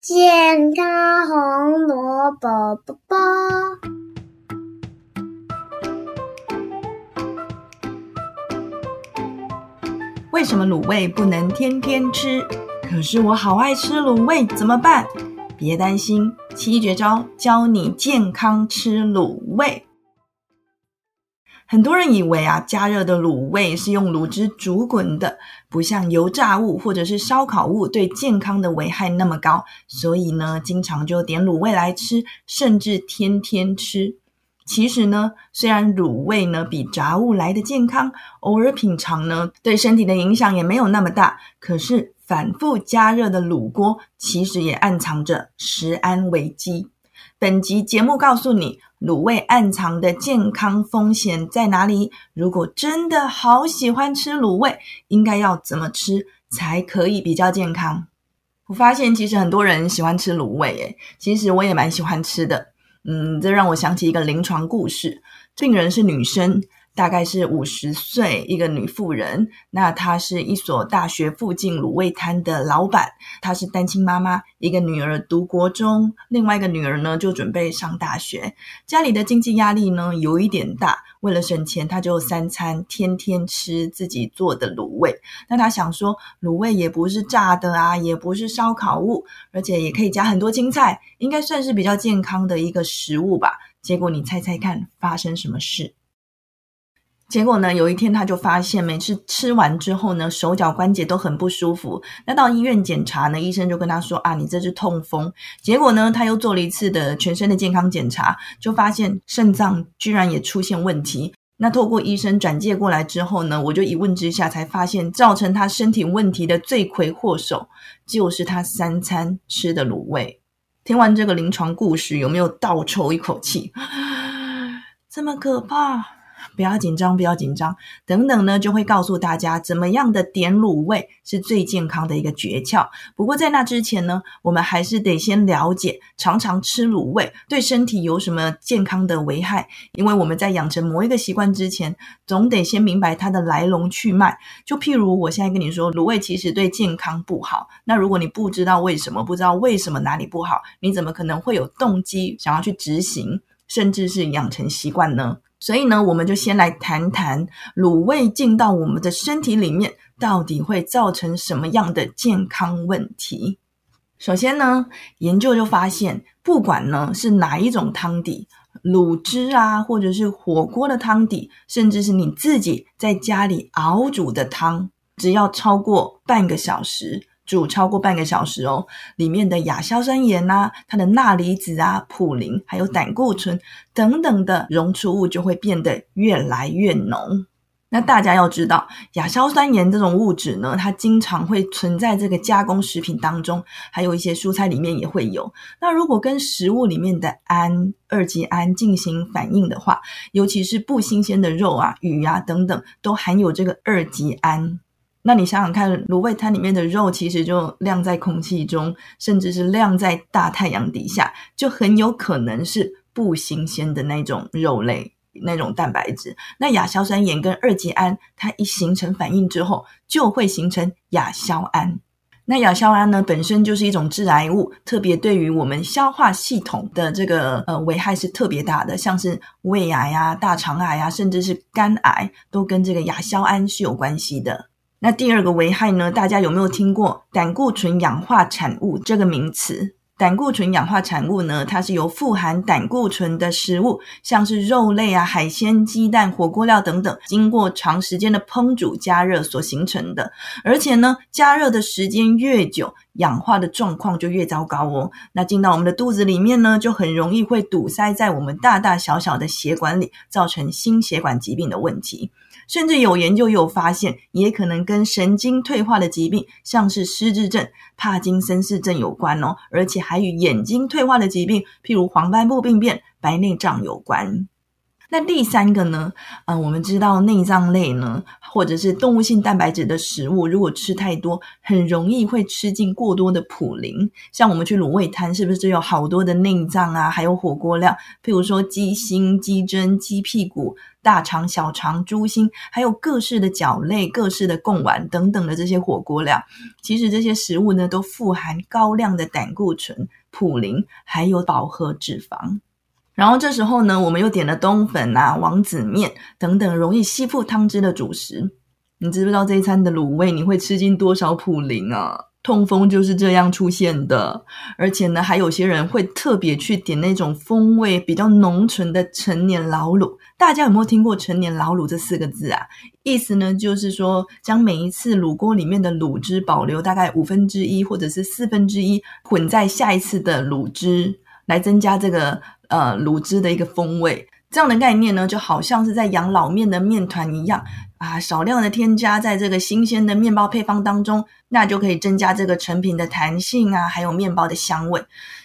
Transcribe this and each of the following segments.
健康红萝卜卜卜。为什么卤味不能天天吃？可是我好爱吃卤味，怎么办？别担心，七绝招教你健康吃卤味。很多人以为啊，加热的卤味是用卤汁煮滚的，不像油炸物或者是烧烤物对健康的危害那么高，所以呢，经常就点卤味来吃，甚至天天吃。其实呢，虽然卤味呢比炸物来的健康，偶尔品尝呢对身体的影响也没有那么大，可是反复加热的卤锅其实也暗藏着食安危机。本集节目告诉你，卤味暗藏的健康风险在哪里？如果真的好喜欢吃卤味，应该要怎么吃才可以比较健康？我发现其实很多人喜欢吃卤味，诶，其实我也蛮喜欢吃的。嗯，这让我想起一个临床故事，病人是女生。大概是五十岁一个女妇人，那她是一所大学附近卤味摊的老板，她是单亲妈妈，一个女儿读国中，另外一个女儿呢就准备上大学，家里的经济压力呢有一点大，为了省钱，她就三餐天天吃自己做的卤味。那她想说，卤味也不是炸的啊，也不是烧烤物，而且也可以加很多青菜，应该算是比较健康的一个食物吧。结果你猜猜看，发生什么事？结果呢？有一天，他就发现每次吃完之后呢，手脚关节都很不舒服。那到医院检查呢，医生就跟他说：“啊，你这是痛风。”结果呢，他又做了一次的全身的健康检查，就发现肾脏居然也出现问题。那透过医生转介过来之后呢，我就一问之下才发现，造成他身体问题的罪魁祸首就是他三餐吃的卤味。听完这个临床故事，有没有倒抽一口气？这么可怕！不要紧张，不要紧张，等等呢，就会告诉大家怎么样的点卤味是最健康的一个诀窍。不过在那之前呢，我们还是得先了解常常吃卤味对身体有什么健康的危害。因为我们在养成某一个习惯之前，总得先明白它的来龙去脉。就譬如我现在跟你说，卤味其实对健康不好。那如果你不知道为什么，不知道为什么哪里不好，你怎么可能会有动机想要去执行，甚至是养成习惯呢？所以呢，我们就先来谈谈卤味进到我们的身体里面，到底会造成什么样的健康问题。首先呢，研究就发现，不管呢是哪一种汤底，卤汁啊，或者是火锅的汤底，甚至是你自己在家里熬煮的汤，只要超过半个小时。煮超过半个小时哦，里面的亚硝酸盐呐，它的钠离子啊、普林还有胆固醇等等的溶出物就会变得越来越浓。那大家要知道，亚硝酸盐这种物质呢，它经常会存在这个加工食品当中，还有一些蔬菜里面也会有。那如果跟食物里面的氨、二级氨进行反应的话，尤其是不新鲜的肉啊、鱼啊等等，都含有这个二级氨。那你想想看，卤味摊里面的肉其实就晾在空气中，甚至是晾在大太阳底下，就很有可能是不新鲜的那种肉类、那种蛋白质。那亚硝酸盐跟二级胺，它一形成反应之后，就会形成亚硝胺。那亚硝胺呢，本身就是一种致癌物，特别对于我们消化系统的这个呃危害是特别大的，像是胃癌啊、大肠癌啊，甚至是肝癌，都跟这个亚硝胺是有关系的。那第二个危害呢？大家有没有听过胆固醇氧化产物这个名词？胆固醇氧化产物呢，它是由富含胆固醇的食物，像是肉类啊、海鲜、鸡蛋、火锅料等等，经过长时间的烹煮加热所形成的。而且呢，加热的时间越久，氧化的状况就越糟糕哦。那进到我们的肚子里面呢，就很容易会堵塞在我们大大小小的血管里，造成心血管疾病的问题。甚至有研究有发现，也可能跟神经退化的疾病，像是失智症、帕金森氏症有关哦，而且还与眼睛退化的疾病，譬如黄斑部病变、白内障有关。那第三个呢？嗯，我们知道内脏类呢，或者是动物性蛋白质的食物，如果吃太多，很容易会吃进过多的普林。像我们去卤味摊，是不是就有好多的内脏啊？还有火锅料，譬如说鸡心、鸡胗、鸡屁股、大肠、小肠、猪心，还有各式的角类、各式的贡丸等等的这些火锅料。其实这些食物呢，都富含高量的胆固醇、普林，还有饱和脂肪。然后这时候呢，我们又点了冬粉啊、王子面等等容易吸附汤汁的主食。你知不知道这一餐的卤味你会吃进多少普林啊？痛风就是这样出现的。而且呢，还有些人会特别去点那种风味比较浓醇的陈年老卤。大家有没有听过“陈年老卤”这四个字啊？意思呢，就是说将每一次卤锅里面的卤汁保留大概五分之一或者是四分之一，混在下一次的卤汁，来增加这个。呃，卤汁的一个风味，这样的概念呢，就好像是在养老面的面团一样啊，少量的添加在这个新鲜的面包配方当中，那就可以增加这个成品的弹性啊，还有面包的香味。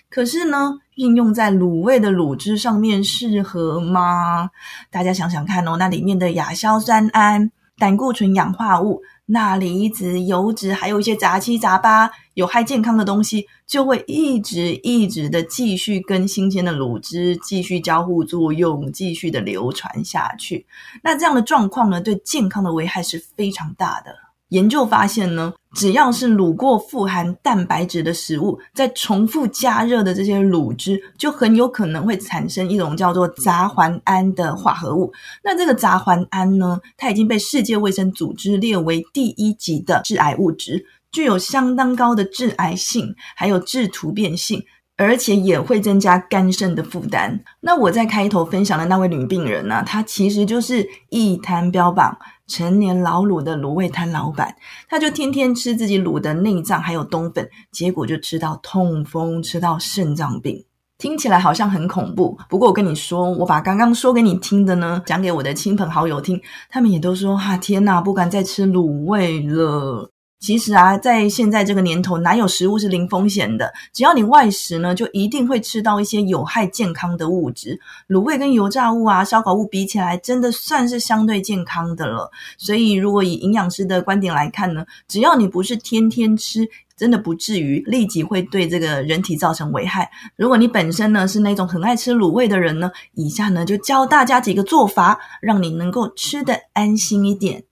可是呢，运用在卤味的卤汁上面适合吗？大家想想看哦，那里面的亚硝酸胺、胆固醇、氧化物。钠离子、油脂，还有一些杂七杂八有害健康的东西，就会一直一直的继续跟新鲜的乳汁继续交互作用，继续的流传下去。那这样的状况呢，对健康的危害是非常大的。研究发现呢，只要是卤过富含蛋白质的食物，在重复加热的这些卤汁，就很有可能会产生一种叫做杂环胺的化合物。那这个杂环胺呢，它已经被世界卫生组织列为第一级的致癌物质，具有相当高的致癌性，还有致突变性。而且也会增加肝肾的负担。那我在开头分享的那位女病人呢，她其实就是一摊标榜成年老卤的卤味摊老板，他就天天吃自己卤的内脏还有冬粉，结果就吃到痛风，吃到肾脏病，听起来好像很恐怖。不过我跟你说，我把刚刚说给你听的呢，讲给我的亲朋好友听，他们也都说：哈，天哪，不敢再吃卤味了。其实啊，在现在这个年头，哪有食物是零风险的？只要你外食呢，就一定会吃到一些有害健康的物质。卤味跟油炸物啊、烧烤物比起来，真的算是相对健康的了。所以，如果以营养师的观点来看呢，只要你不是天天吃，真的不至于立即会对这个人体造成危害。如果你本身呢是那种很爱吃卤味的人呢，以下呢就教大家几个做法，让你能够吃得安心一点。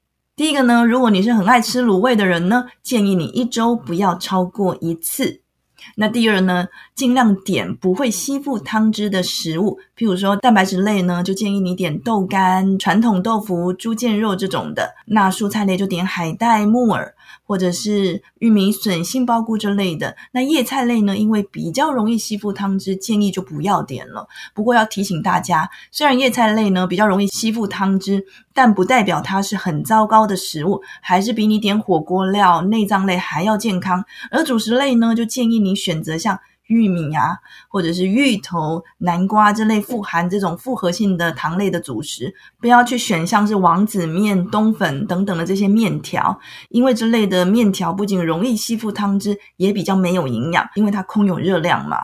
第一个呢，如果你是很爱吃卤味的人呢，建议你一周不要超过一次。那第二呢，尽量点不会吸附汤汁的食物，譬如说蛋白质类呢，就建议你点豆干、传统豆腐、猪腱肉这种的。那蔬菜类就点海带、木耳。或者是玉米笋、杏鲍菇之类的，那叶菜类呢？因为比较容易吸附汤汁，建议就不要点了。不过要提醒大家，虽然叶菜类呢比较容易吸附汤汁，但不代表它是很糟糕的食物，还是比你点火锅料、内脏类还要健康。而主食类呢，就建议你选择像。玉米啊，或者是芋头、南瓜这类富含这种复合性的糖类的主食，不要去选像是王子面、冬粉等等的这些面条，因为这类的面条不仅容易吸附汤汁，也比较没有营养，因为它空有热量嘛。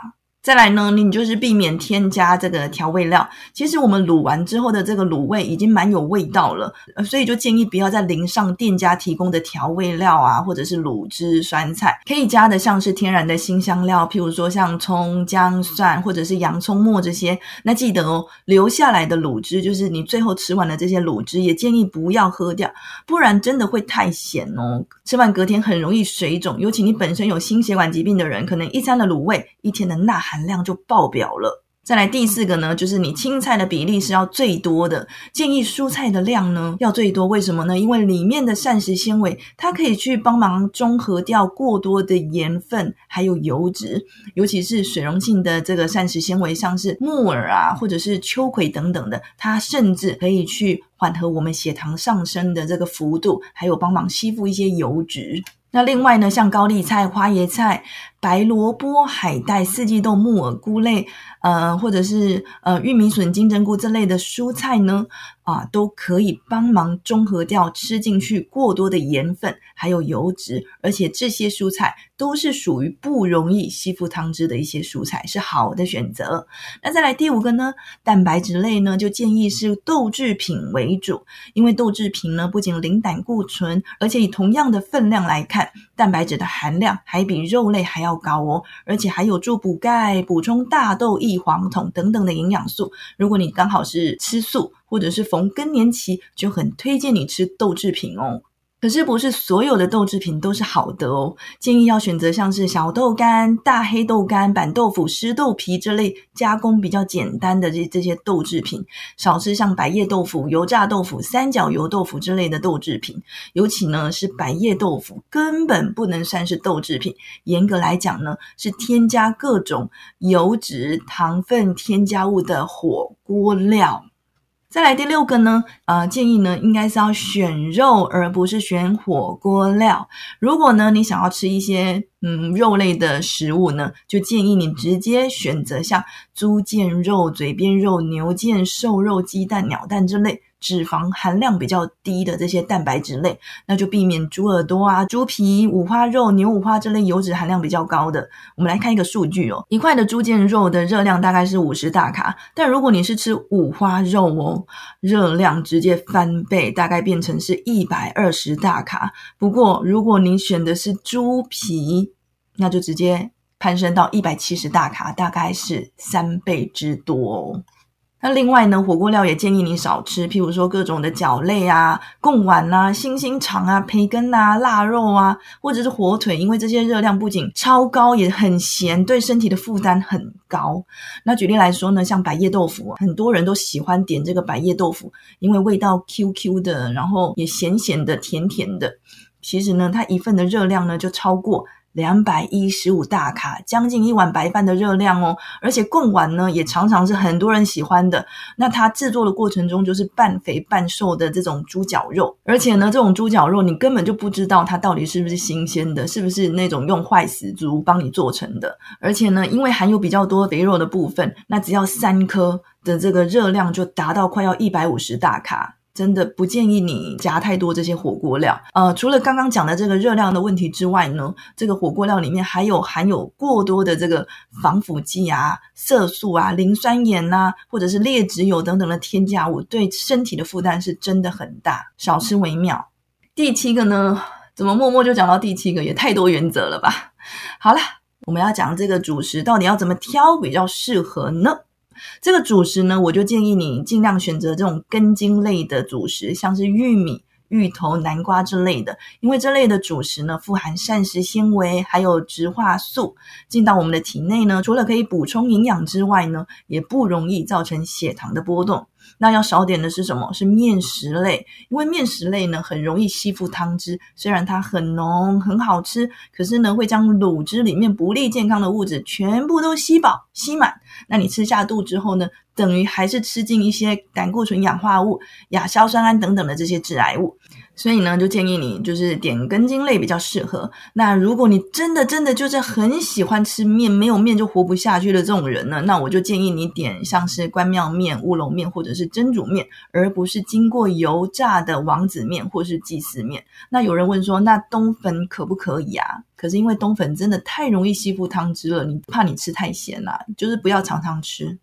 再来呢，你就是避免添加这个调味料。其实我们卤完之后的这个卤味已经蛮有味道了，所以就建议不要再淋上店家提供的调味料啊，或者是卤汁、酸菜，可以加的像是天然的新香料，譬如说像葱、姜、蒜，或者是洋葱末这些。那记得哦，留下来的卤汁就是你最后吃完的这些卤汁，也建议不要喝掉，不然真的会太咸哦。吃完隔天很容易水肿，尤其你本身有心血管疾病的人，可能一餐的卤味一天的钠含。量就爆表了。再来第四个呢，就是你青菜的比例是要最多的，建议蔬菜的量呢要最多。为什么呢？因为里面的膳食纤维，它可以去帮忙中和掉过多的盐分还有油脂，尤其是水溶性的这个膳食纤维，像是木耳啊，或者是秋葵等等的，它甚至可以去缓和我们血糖上升的这个幅度，还有帮忙吸附一些油脂。那另外呢，像高丽菜、花椰菜、白萝卜、海带、四季豆、木耳、菇类，呃，或者是呃玉米笋、金针菇这类的蔬菜呢？啊，都可以帮忙中和掉吃进去过多的盐分，还有油脂，而且这些蔬菜都是属于不容易吸附汤汁的一些蔬菜，是好的选择。那再来第五个呢，蛋白质类呢，就建议是豆制品为主，因为豆制品呢不仅零胆固醇，而且以同样的分量来看，蛋白质的含量还比肉类还要要高哦，而且还有助补钙、补充大豆异黄酮等等的营养素。如果你刚好是吃素，或者是逢更年期，就很推荐你吃豆制品哦。可是不是所有的豆制品都是好的哦，建议要选择像是小豆干、大黑豆干、板豆腐、湿豆皮这类加工比较简单的这这些豆制品，少吃像百叶豆腐、油炸豆腐、三角油豆腐之类的豆制品。尤其呢是百叶豆腐，根本不能算是豆制品，严格来讲呢是添加各种油脂、糖分添加物的火锅料。再来第六个呢，呃，建议呢应该是要选肉，而不是选火锅料。如果呢你想要吃一些嗯肉类的食物呢，就建议你直接选择像猪腱肉、嘴边肉、牛腱、瘦肉、鸡蛋、鸟蛋之类。脂肪含量比较低的这些蛋白质类，那就避免猪耳朵啊、猪皮、五花肉、牛五花这类油脂含量比较高的。我们来看一个数据哦，一块的猪腱肉的热量大概是五十大卡，但如果你是吃五花肉哦，热量直接翻倍，大概变成是一百二十大卡。不过如果你选的是猪皮，那就直接攀升到一百七十大卡，大概是三倍之多哦。那另外呢，火锅料也建议你少吃，譬如说各种的饺类啊、贡丸啊、星星肠啊、培根啊、腊肉啊，或者是火腿，因为这些热量不仅超高，也很咸，对身体的负担很高。那举例来说呢，像百叶豆腐，很多人都喜欢点这个百叶豆腐，因为味道 Q Q 的，然后也咸咸的、甜甜的。其实呢，它一份的热量呢就超过。两百一十五大卡，将近一碗白饭的热量哦。而且贡丸呢，也常常是很多人喜欢的。那它制作的过程中，就是半肥半瘦的这种猪脚肉。而且呢，这种猪脚肉你根本就不知道它到底是不是新鲜的，是不是那种用坏死猪帮你做成的。而且呢，因为含有比较多肥肉的部分，那只要三颗的这个热量就达到快要一百五十大卡。真的不建议你加太多这些火锅料。呃，除了刚刚讲的这个热量的问题之外呢，这个火锅料里面还有含有过多的这个防腐剂啊、色素啊、磷酸盐呐，或者是劣质油等等的添加物，对身体的负担是真的很大，少吃为妙。第七个呢，怎么默默就讲到第七个，也太多原则了吧？好了，我们要讲这个主食到底要怎么挑比较适合呢？这个主食呢，我就建议你尽量选择这种根茎类的主食，像是玉米、芋头、南瓜之类的，因为这类的主食呢，富含膳食纤维，还有植化素，进到我们的体内呢，除了可以补充营养之外呢，也不容易造成血糖的波动。那要少点的是什么？是面食类，因为面食类呢很容易吸附汤汁，虽然它很浓很好吃，可是呢会将卤汁里面不利健康的物质全部都吸饱吸满。那你吃下肚之后呢，等于还是吃进一些胆固醇、氧化物、亚硝酸胺等等的这些致癌物。所以呢，就建议你就是点根茎类比较适合。那如果你真的真的就是很喜欢吃面，没有面就活不下去的这种人呢，那我就建议你点像是关庙面、乌龙面或者是蒸煮面，而不是经过油炸的王子面或是祭祀面。那有人问说，那冬粉可不可以啊？可是因为冬粉真的太容易吸附汤汁了，你怕你吃太咸啦，就是不要常常吃。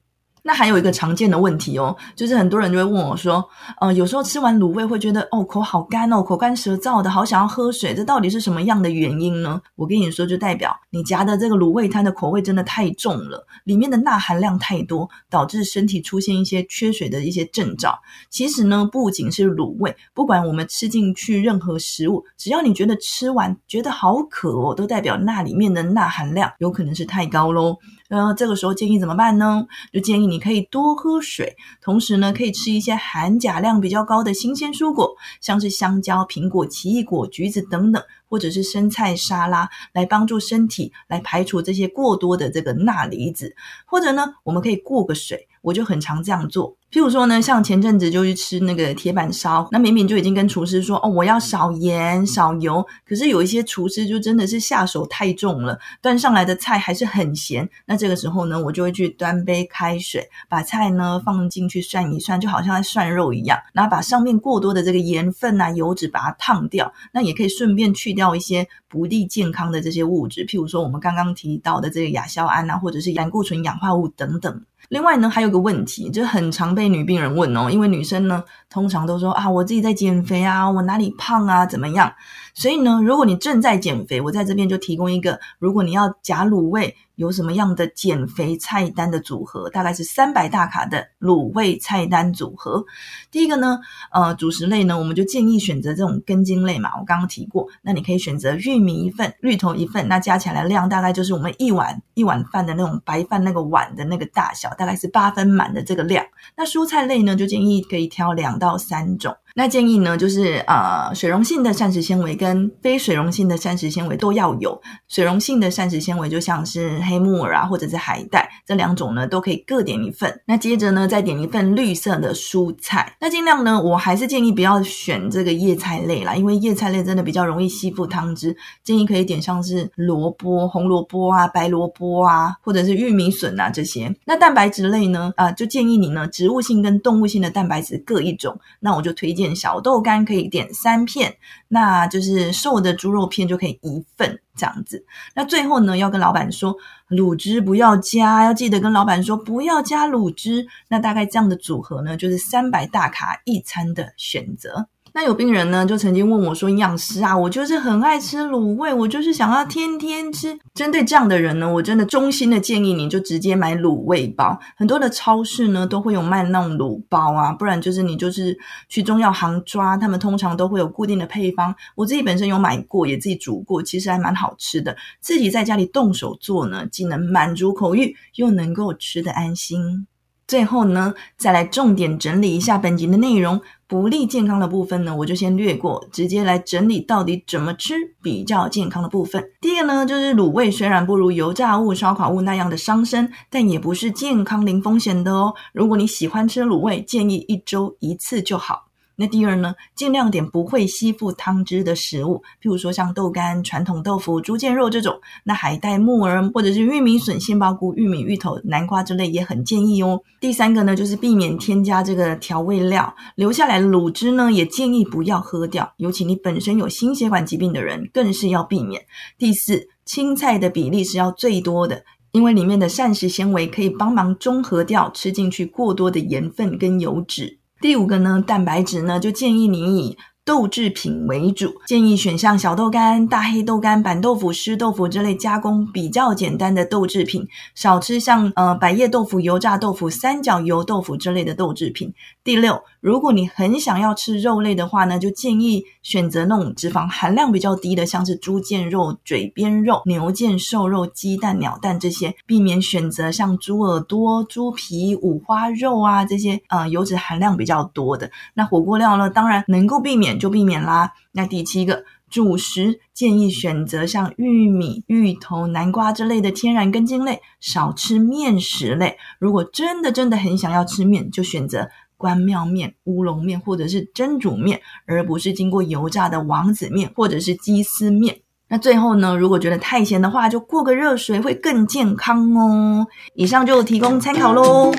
那还有一个常见的问题哦，就是很多人就会问我说，呃，有时候吃完卤味会觉得哦口好干哦，口干舌燥的，好想要喝水，这到底是什么样的原因呢？我跟你说，就代表你夹的这个卤味摊的口味真的太重了，里面的钠含量太多，导致身体出现一些缺水的一些症状。其实呢，不仅是卤味，不管我们吃进去任何食物，只要你觉得吃完觉得好渴哦，都代表钠里面的钠含量有可能是太高喽。呃，这个时候建议怎么办呢？就建议你你可以多喝水，同时呢，可以吃一些含钾量比较高的新鲜蔬果，像是香蕉、苹果、奇异果、橘子等等，或者是生菜沙拉，来帮助身体来排除这些过多的这个钠离子。或者呢，我们可以过个水，我就很常这样做。譬如说呢，像前阵子就去吃那个铁板烧，那明明就已经跟厨师说哦，我要少盐少油，可是有一些厨师就真的是下手太重了，端上来的菜还是很咸。那这个时候呢，我就会去端杯开水，把菜呢放进去涮一涮，就好像在涮肉一样，然后把上面过多的这个盐分啊、油脂把它烫掉，那也可以顺便去掉一些不利健康的这些物质，譬如说我们刚刚提到的这个亚硝胺啊，或者是胆固醇氧化物等等。另外呢，还有个问题，就很常被女病人问哦，因为女生呢通常都说啊，我自己在减肥啊，我哪里胖啊，怎么样？所以呢，如果你正在减肥，我在这边就提供一个，如果你要假卤味。有什么样的减肥菜单的组合？大概是三百大卡的卤味菜单组合。第一个呢，呃，主食类呢，我们就建议选择这种根茎类嘛。我刚刚提过，那你可以选择玉米一份，芋头一份，那加起来量大概就是我们一碗一碗饭的那种白饭那个碗的那个大小，大概是八分满的这个量。那蔬菜类呢，就建议可以挑两到三种。那建议呢，就是呃，水溶性的膳食纤维跟非水溶性的膳食纤维都要有。水溶性的膳食纤维就像是黑木耳啊，或者是海带这两种呢，都可以各点一份。那接着呢，再点一份绿色的蔬菜。那尽量呢，我还是建议不要选这个叶菜类啦，因为叶菜类真的比较容易吸附汤汁。建议可以点像是萝卜、红萝卜啊、白萝卜啊，或者是玉米笋啊这些。那蛋白质类呢，啊，就建议你呢，植物性跟动物性的蛋白质各一种。那我就推荐。小豆干可以点三片，那就是瘦的猪肉片就可以一份这样子。那最后呢，要跟老板说卤汁不要加，要记得跟老板说不要加卤汁。那大概这样的组合呢，就是三百大卡一餐的选择。那有病人呢，就曾经问我说：“营养师啊，我就是很爱吃卤味，我就是想要天天吃。”针对这样的人呢，我真的衷心的建议你就直接买卤味包。很多的超市呢都会有卖那种卤包啊，不然就是你就是去中药行抓，他们通常都会有固定的配方。我自己本身有买过，也自己煮过，其实还蛮好吃的。自己在家里动手做呢，既能满足口欲，又能够吃得安心。最后呢，再来重点整理一下本集的内容。不利健康的部分呢，我就先略过，直接来整理到底怎么吃比较健康的部分。第一个呢，就是卤味虽然不如油炸物、烧烤物那样的伤身，但也不是健康零风险的哦。如果你喜欢吃卤味，建议一周一次就好。那第二呢，尽量点不会吸附汤汁的食物，譬如说像豆干、传统豆腐、猪腱肉这种。那海带、木耳或者是玉米笋、杏鲍菇、玉米、芋头、南瓜之类也很建议哦。第三个呢，就是避免添加这个调味料，留下来的卤汁呢，也建议不要喝掉。尤其你本身有心血管疾病的人，更是要避免。第四，青菜的比例是要最多的，因为里面的膳食纤维可以帮忙中和掉吃进去过多的盐分跟油脂。第五个呢，蛋白质呢，就建议你以。豆制品为主，建议选像小豆干、大黑豆干、板豆腐、湿豆腐这类加工比较简单的豆制品，少吃像呃百叶豆腐、油炸豆腐、三角油豆腐之类的豆制品。第六，如果你很想要吃肉类的话呢，就建议选择那种脂肪含量比较低的，像是猪腱肉、嘴边肉、牛腱瘦肉、鸡蛋、鸟蛋这些，避免选择像猪耳朵、猪皮、五花肉啊这些呃油脂含量比较多的。那火锅料呢，当然能够避免。就避免啦。那第七个主食建议选择像玉米、芋头、南瓜之类的天然根茎类，少吃面食类。如果真的真的很想要吃面，就选择关庙面、乌龙面或者是蒸煮面，而不是经过油炸的王子面或者是鸡丝面。那最后呢，如果觉得太咸的话，就过个热水会更健康哦。以上就提供参考喽。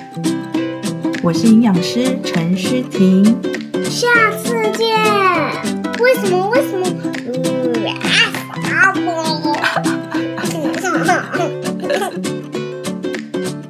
我是营养师陈诗婷。下次见。为什么？为什么？